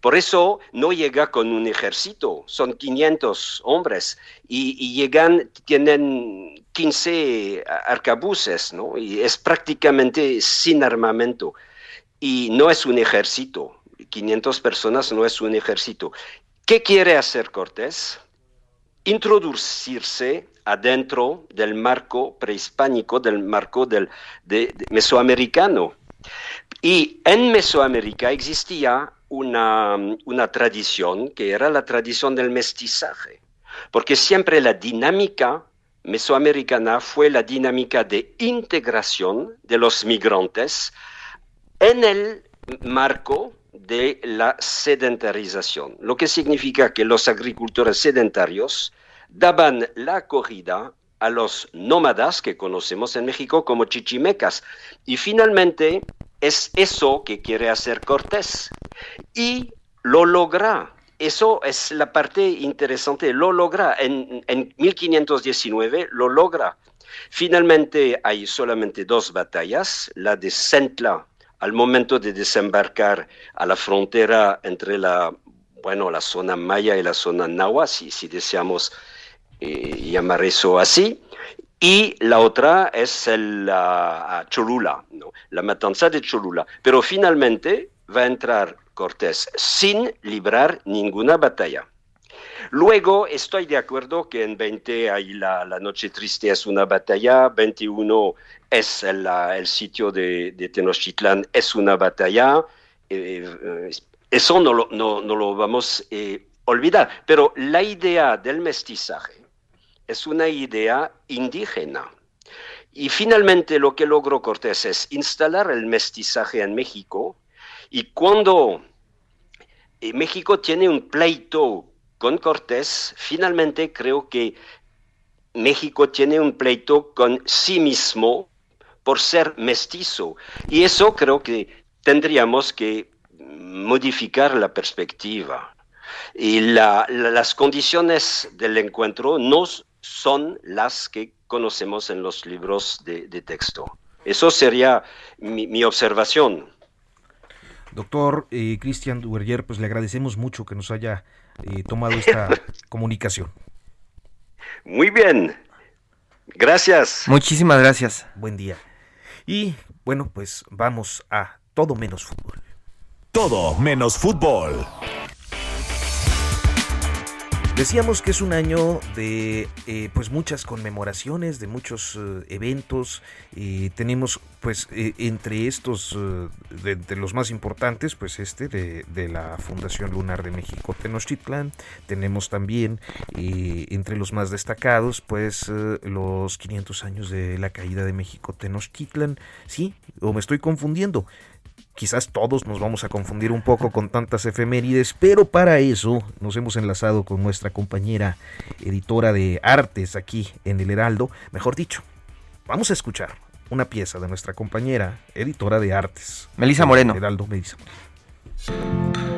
Speaker 7: Por eso no llega con un ejército, son 500 hombres y, llegan, tienen 15 arcabuces, ¿no? Y es prácticamente sin armamento. Y no es un ejército, 500 personas no es un ejército. ¿Qué quiere hacer Cortés? Introducirse adentro del marco prehispánico, del marco del, mesoamericano. Y en Mesoamérica existía una, tradición que era la tradición del mestizaje, porque siempre la dinámica mesoamericana fue la dinámica de integración de los migrantes en el marco de la sedentarización, lo que significa que los agricultores sedentarios daban la corrida a los nómadas que conocemos en México como chichimecas. Y finalmente es eso que quiere hacer Cortés. Y lo logra. Eso es la parte interesante. Lo logra. En, en 1519 lo logra. Finalmente hay solamente dos batallas, la de Centla al momento de desembarcar a la frontera entre la, bueno, la zona maya y la zona nahua, si, deseamos eh, llamar eso así. Y la otra es la Cholula, ¿no? la matanza de Cholula. Pero finalmente va a entrar Cortés sin librar ninguna batalla. Luego estoy de acuerdo que en 20 hay la, Noche Triste es una batalla, 21 es el, sitio de, Tenochtitlán, es una batalla. Eh, eh, eso no lo, no, lo vamos a olvidar. Pero la idea del mestizaje es una idea indígena. Y finalmente lo que logró Cortés es instalar el mestizaje en México y cuando México tiene un pleito con Cortés, finalmente creo que México tiene un pleito con sí mismo por ser mestizo. Y eso creo que tendríamos que modificar la perspectiva. Y las condiciones del encuentro no son las que conocemos en los libros de, texto. Eso sería mi, observación.
Speaker 1: Doctor eh, Cristian Duverger, pues le agradecemos mucho que nos haya eh, tomado esta comunicación.
Speaker 7: Muy bien. Gracias.
Speaker 2: Muchísimas gracias.
Speaker 1: Buen día. Y bueno, pues vamos a todo menos fútbol.
Speaker 4: Todo menos fútbol.
Speaker 1: Decíamos que es un año de eh, pues muchas conmemoraciones, de muchos eh, eventos. y tenemos pues eh, entre estos, de, de, los más importantes, pues este de, de, la Fundación Lunar de México Tenochtitlan. Tenemos también entre los más destacados pues los 500 años de la caída de México Tenochtitlan. Sí, o me estoy confundiendo. Quizás todos nos vamos a confundir un poco con tantas efemérides, pero para eso nos hemos enlazado con nuestra compañera editora de artes aquí en el Heraldo. Mejor dicho, vamos a escuchar una pieza de nuestra compañera editora de artes.
Speaker 2: Melisa Moreno.
Speaker 1: Heraldo Melisa Moreno.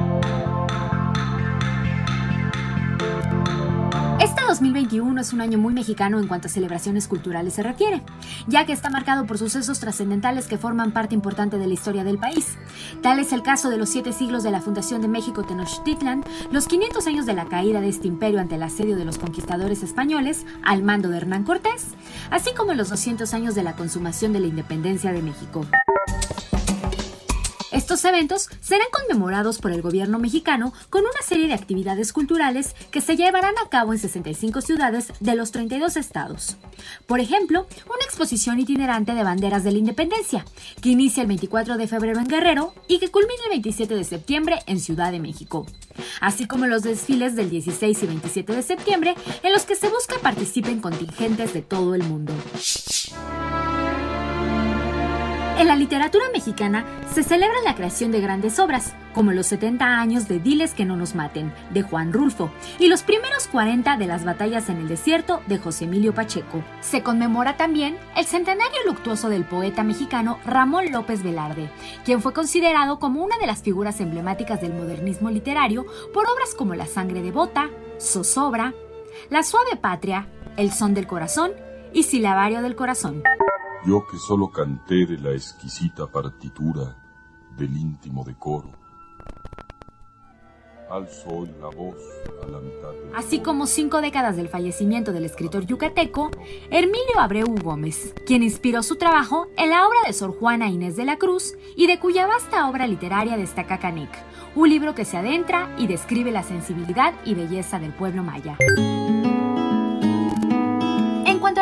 Speaker 8: 2021 es un año muy mexicano en cuanto a celebraciones culturales se refiere, ya que está marcado por sucesos trascendentales que forman parte importante de la historia del país. Tal es el caso de los siete siglos de la fundación de México Tenochtitlan, los 500 años de la caída de este imperio ante el asedio de los conquistadores españoles al mando de Hernán Cortés, así como los 200 años de la consumación de la independencia de México. Estos eventos serán conmemorados por el gobierno mexicano con una serie de actividades culturales que se llevarán a cabo en 65 ciudades de los 32 estados. Por ejemplo, una exposición itinerante de banderas de la independencia, que inicia el 24 de febrero en Guerrero y que culmina el 27 de septiembre en Ciudad de México, así como los desfiles del 16 y 27 de septiembre en los que se busca participen contingentes de todo el mundo. En la literatura mexicana se celebra la creación de grandes obras, como los 70 años de Diles que no nos maten, de Juan Rulfo, y los primeros 40 de las batallas en el desierto, de José Emilio Pacheco. Se conmemora también el centenario luctuoso del poeta mexicano Ramón López Velarde, quien fue considerado como una de las figuras emblemáticas del modernismo literario por obras como La sangre de bota, Zozobra, La suave patria, El son del corazón y Silabario del corazón.
Speaker 9: Yo que solo canté de la exquisita partitura del íntimo decoro. Alzo hoy la voz a la mitad
Speaker 8: Así como cinco décadas del fallecimiento del escritor yucateco, Hermilio Abreu Gómez, quien inspiró su trabajo en la obra de Sor Juana Inés de la Cruz y de cuya vasta obra literaria destaca Canek, un libro que se adentra y describe la sensibilidad y belleza del pueblo maya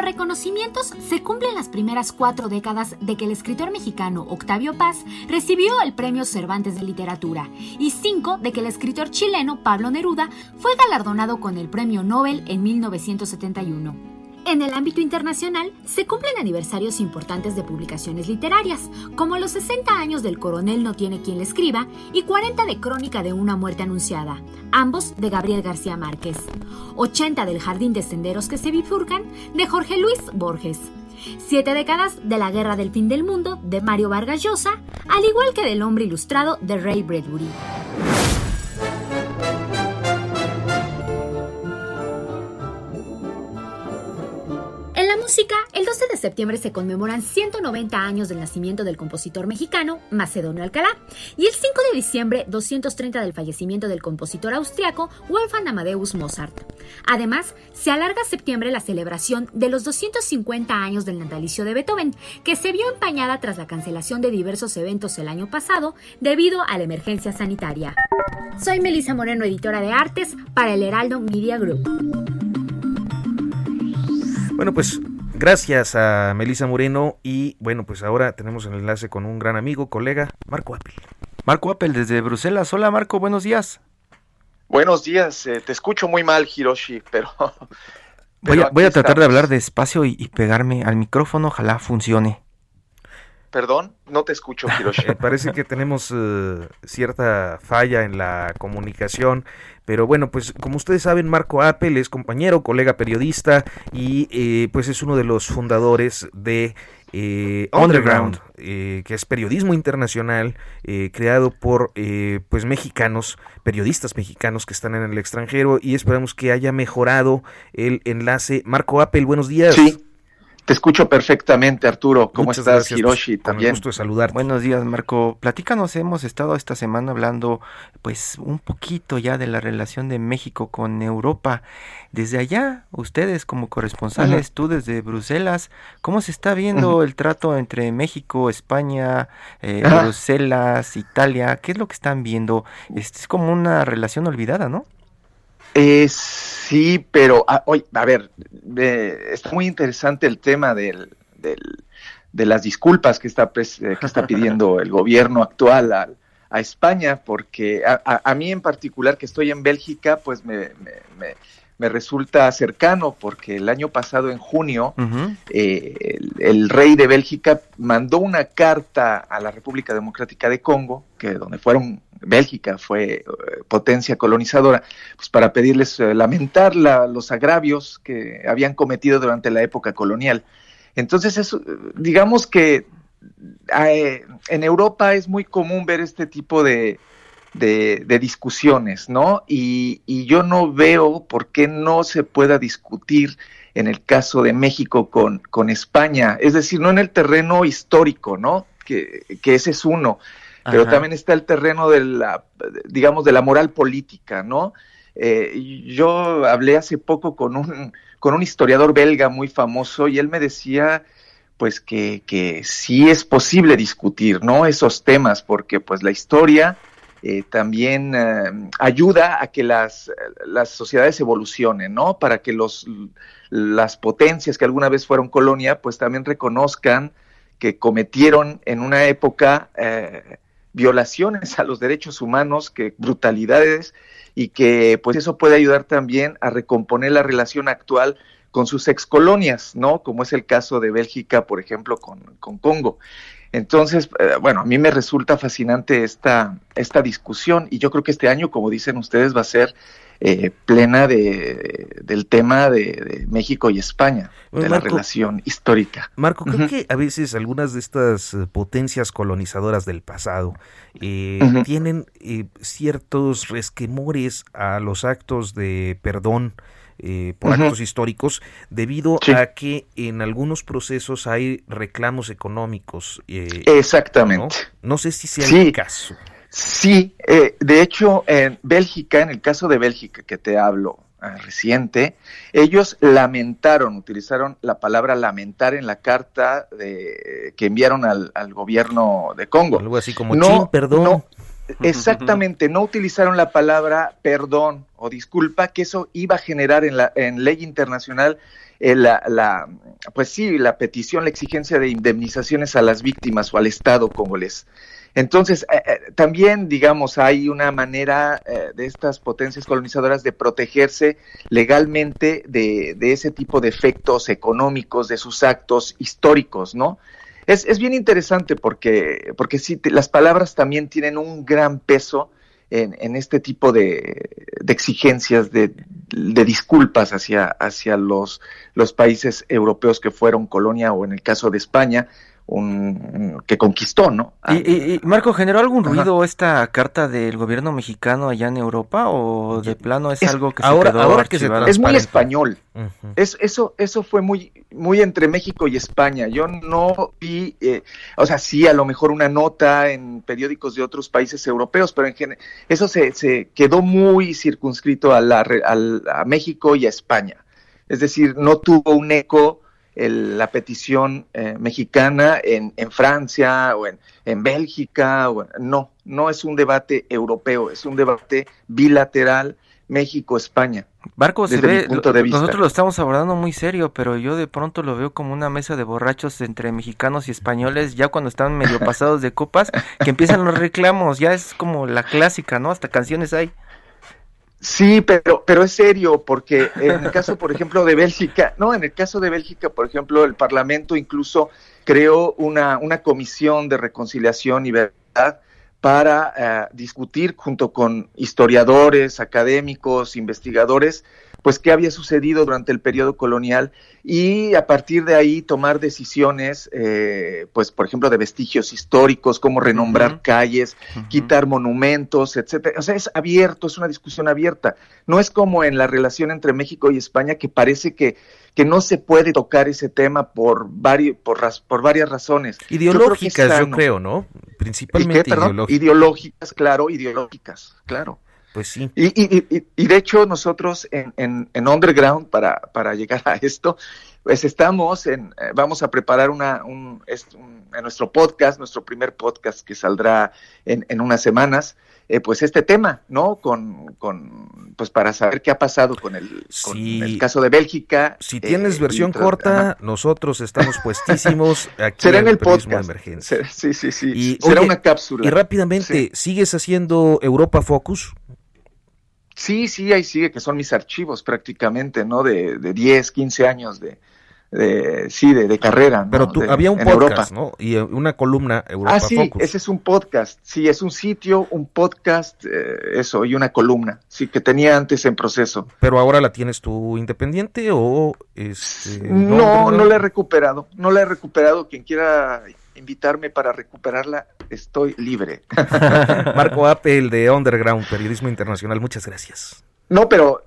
Speaker 8: reconocimientos, se cumplen las primeras cuatro décadas de que el escritor mexicano Octavio Paz recibió el Premio Cervantes de Literatura y cinco de que el escritor chileno Pablo Neruda fue galardonado con el Premio Nobel en 1971. En el ámbito internacional se cumplen aniversarios importantes de publicaciones literarias, como los 60 años del Coronel no tiene quien le escriba y 40 de Crónica de una muerte anunciada, ambos de Gabriel García Márquez, 80 del Jardín de Senderos que se bifurcan de Jorge Luis Borges, Siete décadas de la Guerra del Fin del Mundo de Mario Vargas Llosa, al igual que del Hombre Ilustrado de Ray Bradbury. Música, el 12 de septiembre se conmemoran 190 años del nacimiento del compositor mexicano Macedonio Alcalá y el 5 de diciembre 230 del fallecimiento del compositor austriaco Wolfgang Amadeus Mozart. Además, se alarga septiembre la celebración de los 250 años del natalicio de Beethoven, que se vio empañada tras la cancelación de diversos eventos el año pasado debido a la emergencia sanitaria. Soy Melissa Moreno, editora de artes para el Heraldo Media Group.
Speaker 1: Bueno, pues Gracias a Melisa Moreno y bueno, pues ahora tenemos el enlace con un gran amigo, colega, Marco Apple.
Speaker 2: Marco Apple desde Bruselas. Hola Marco, buenos días.
Speaker 10: Buenos días, eh, te escucho muy mal Hiroshi, pero...
Speaker 2: voy, a, tratar de hablar despacio y, pegarme al micrófono, ojalá funcione.
Speaker 10: Perdón, no te escucho, Hiroshi.
Speaker 1: Parece que tenemos eh, cierta falla en la comunicación, pero bueno, pues como ustedes saben, Marco Apple es compañero, colega periodista y eh, pues es uno de los fundadores de eh, Underground, que es periodismo internacional creado por pues mexicanos, periodistas mexicanos que están en el extranjero y esperamos que haya mejorado el enlace. Marco Apple, buenos días.
Speaker 10: Sí. Te escucho perfectamente, Arturo. ¿Cómo estás, Hiroshi?
Speaker 1: También. gusto de saludar.
Speaker 2: Buenos días, Marco. Platícanos, hemos estado esta semana hablando, pues, un poquito ya de la relación de México con Europa. Desde allá, ustedes como corresponsales, tú desde Bruselas, ¿cómo se está viendo el trato entre México, España, eh, Bruselas, Italia? ¿Qué es lo que están viendo? Es, como una relación olvidada, ¿no?
Speaker 10: Eh, sí, pero ah, a ver, está muy interesante el tema del, de las disculpas que está, eh, que está pidiendo el gobierno actual a, a España, porque a, a, mí en particular, que estoy en Bélgica, pues me, me, me, resulta cercano, porque el año pasado, en junio, eh, el, rey de Bélgica mandó una carta a la República Democrática de Congo, que donde fueron Bélgica fue eh, potencia colonizadora, pues para pedirles eh, lamentar los agravios que habían cometido durante la época colonial. Entonces, eso, digamos que eh, en Europa es muy común ver este tipo de, discusiones, ¿no? Y, yo no veo por qué no se pueda discutir en el caso de México con, con España, es decir, no en el terreno histórico, ¿no? Que ese es uno, pero también está el terreno de la, digamos, de la moral política, ¿no? Eh, yo hablé hace poco con un, con un historiador belga muy famoso y él me decía pues que, que sí es posible discutir, ¿no? Esos temas, porque pues la historia eh, también eh, ayuda a que las, las sociedades evolucionen, ¿no? Para que los, las potencias que alguna vez fueron colonia, pues también reconozcan que cometieron en una época violaciones a los derechos humanos, que brutalidades y que pues eso puede ayudar también a recomponer la relación actual con sus excolonias, ¿no? Como es el caso de Bélgica, por ejemplo, con, con Congo. Entonces, eh, bueno, a mí me resulta fascinante esta, esta discusión y yo creo que este año, como dicen ustedes, va a ser eh, plena de, del tema de, México y España, de la relación histórica.
Speaker 1: Marco, creo que a veces algunas de estas eh, potencias colonizadoras del pasado tienen ciertos resquemores a los actos de perdón eh, por actos históricos, debido a que en algunos procesos hay reclamos económicos.
Speaker 10: Eh, Exactamente.
Speaker 1: ¿no? sé si sea el caso.
Speaker 10: Sí, eh, de hecho, en Bélgica, en el caso de Bélgica que te hablo, reciente, ellos lamentaron, utilizaron la palabra lamentar en la carta de, que enviaron al, gobierno de Congo.
Speaker 1: Algo así como no, perdón.
Speaker 10: Exactamente, no utilizaron la palabra perdón o disculpa, que eso iba a generar en, la, en ley internacional eh, la, pues sí, la petición, la exigencia de indemnizaciones a las víctimas o al Estado congolés. Entonces, eh, eh, también, digamos, hay una manera de estas potencias colonizadoras de protegerse legalmente de, de, ese tipo de efectos económicos de sus actos históricos, ¿no? Es, es bien interesante porque, porque sí, las palabras también tienen un gran peso en, este tipo de, exigencias, de, de, disculpas hacia, hacia los, los países europeos que fueron colonia o en el caso de España, un, que conquistó, ¿no?
Speaker 2: ¿Y, Marco, generó algún ruido esta carta del gobierno mexicano allá en Europa o de plano es, algo que se ahora, quedó ahora que
Speaker 10: es muy español. es, eso, eso fue muy, muy entre México y España. Yo no vi, eh, o sea, sí, a lo mejor una nota en periódicos de otros países europeos, pero en general eso se, se quedó muy circunscrito a, la, a, a México y a España. Es decir, no tuvo un eco la petición eh, mexicana en, en, Francia o en, en Bélgica. O no, no es un debate europeo, es un debate bilateral México-España.
Speaker 2: Barco, se ve, nosotros lo estamos abordando muy serio, pero yo de pronto lo veo como una mesa de borrachos entre mexicanos y españoles, ya cuando están medio pasados de copas, que empiezan los reclamos, ya es como la clásica, ¿no? Hasta canciones hay.
Speaker 10: Sí, pero, pero es serio, porque en el caso, por ejemplo, de Bélgica, no, en el caso de Bélgica, por ejemplo, el Parlamento incluso creó una, una comisión de reconciliación y verdad para eh, discutir junto con historiadores, académicos, investigadores, pues qué había sucedido durante el periodo colonial y a partir de ahí tomar decisiones, eh, pues por ejemplo de vestigios históricos, cómo renombrar calles, quitar monumentos, etcétera. O sea, es abierto, es una discusión abierta. No es como en la relación entre México y España que parece que que no se puede tocar ese tema por, varios, por, por varias razones.
Speaker 1: Ideológicas, yo creo, ¿no? Principalmente
Speaker 10: ideológicas. ideológicas, claro, ideológicas, claro.
Speaker 1: Pues sí.
Speaker 10: Y, y, y, de hecho nosotros en, en, en Underground, para, para llegar a esto, pues estamos en, eh, vamos a preparar una, un, en nuestro podcast, nuestro primer podcast que saldrá en, en unas semanas, eh, pues este tema, ¿no? Con, con, pues para saber qué ha pasado con el, con el caso de Bélgica.
Speaker 1: Si tienes eh, versión corta, nosotros estamos puestísimos aquí
Speaker 10: Será en el podcast. De emergencia. Sí, sí, sí. Y, Será una cápsula.
Speaker 1: Y rápidamente, ¿sigues haciendo Europa Focus?
Speaker 10: Sí, sí, ahí sigue, que son mis archivos prácticamente, ¿no? De, de 10, 15 años de, de, sí, de, carrera.
Speaker 1: Pero tú, había un podcast, ¿no? Y eh, una columna Europa
Speaker 10: Ah, sí, ese es un podcast. Sí, es un sitio, un podcast, eh, eso, y una columna. Sí, que tenía antes en proceso.
Speaker 1: Pero ahora la tienes tú independiente o este,
Speaker 10: no, no, la he recuperado. No la he recuperado. Quien quiera invitarme para recuperarla, estoy libre.
Speaker 1: Marco Apple de Underground, Periodismo Internacional, muchas gracias.
Speaker 10: No, pero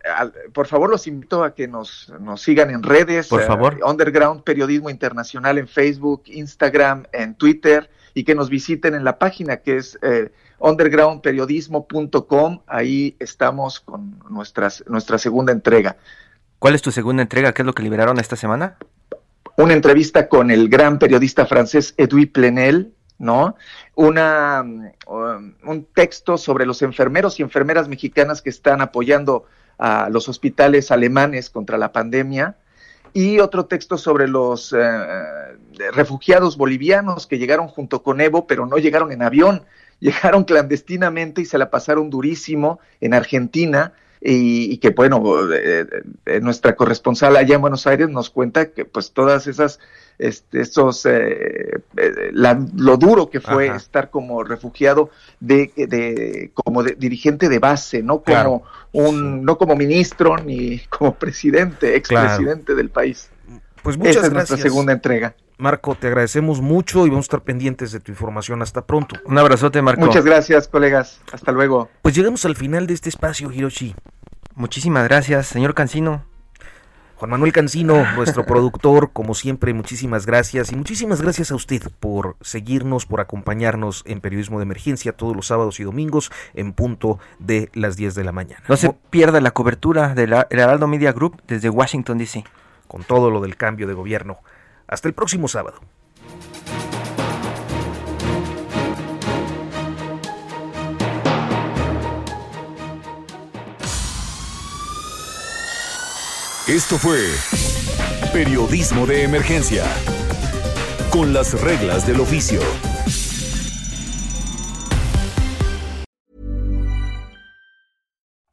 Speaker 10: por favor los invito a que nos, nos sigan en redes.
Speaker 1: Por favor.
Speaker 10: Eh, Underground Periodismo Internacional en Facebook, Instagram, en Twitter y que nos visiten en la página que es eh, undergroundperiodismo.com. Ahí estamos con nuestras, nuestra segunda entrega.
Speaker 2: ¿Cuál es tu segunda entrega? ¿Qué es lo que liberaron esta semana?
Speaker 10: Una entrevista con el gran periodista francés Edouard Plenel, ¿no? Una, um, un texto sobre los enfermeros y enfermeras mexicanas que están apoyando a los hospitales alemanes contra la pandemia y otro texto sobre los eh, refugiados bolivianos que llegaron junto con Evo, pero no llegaron en avión, llegaron clandestinamente y se la pasaron durísimo en Argentina y, que bueno, eh, nuestra corresponsal allá en Buenos Aires nos cuenta que pues todas esas este, estos, eh, eh, lo duro que fue estar como refugiado de, de como de, dirigente de base, no como un, no como ministro ni como presidente, expresidente del país.
Speaker 1: Pues muchas
Speaker 10: Esa es nuestra segunda entrega.
Speaker 1: Marco, te agradecemos mucho y vamos a estar pendientes de tu información. Hasta pronto.
Speaker 2: Un abrazote, Marco.
Speaker 10: Muchas gracias, colegas. Hasta luego.
Speaker 1: Pues llegamos al final de este espacio, Hiroshi.
Speaker 2: Muchísimas gracias, señor Cancino.
Speaker 1: Juan Manuel Cancino, nuestro productor, como siempre, muchísimas gracias y muchísimas gracias a usted por seguirnos, por acompañarnos en Periodismo de Emergencia todos los sábados y domingos en punto de las 10 de la mañana.
Speaker 2: No se pierda la cobertura del Heraldo Media Group desde Washington, D.C.
Speaker 1: Con todo lo del cambio de gobierno. Hasta el próximo sábado.
Speaker 4: Esto fue Periodismo de Emergencia, con las reglas del oficio.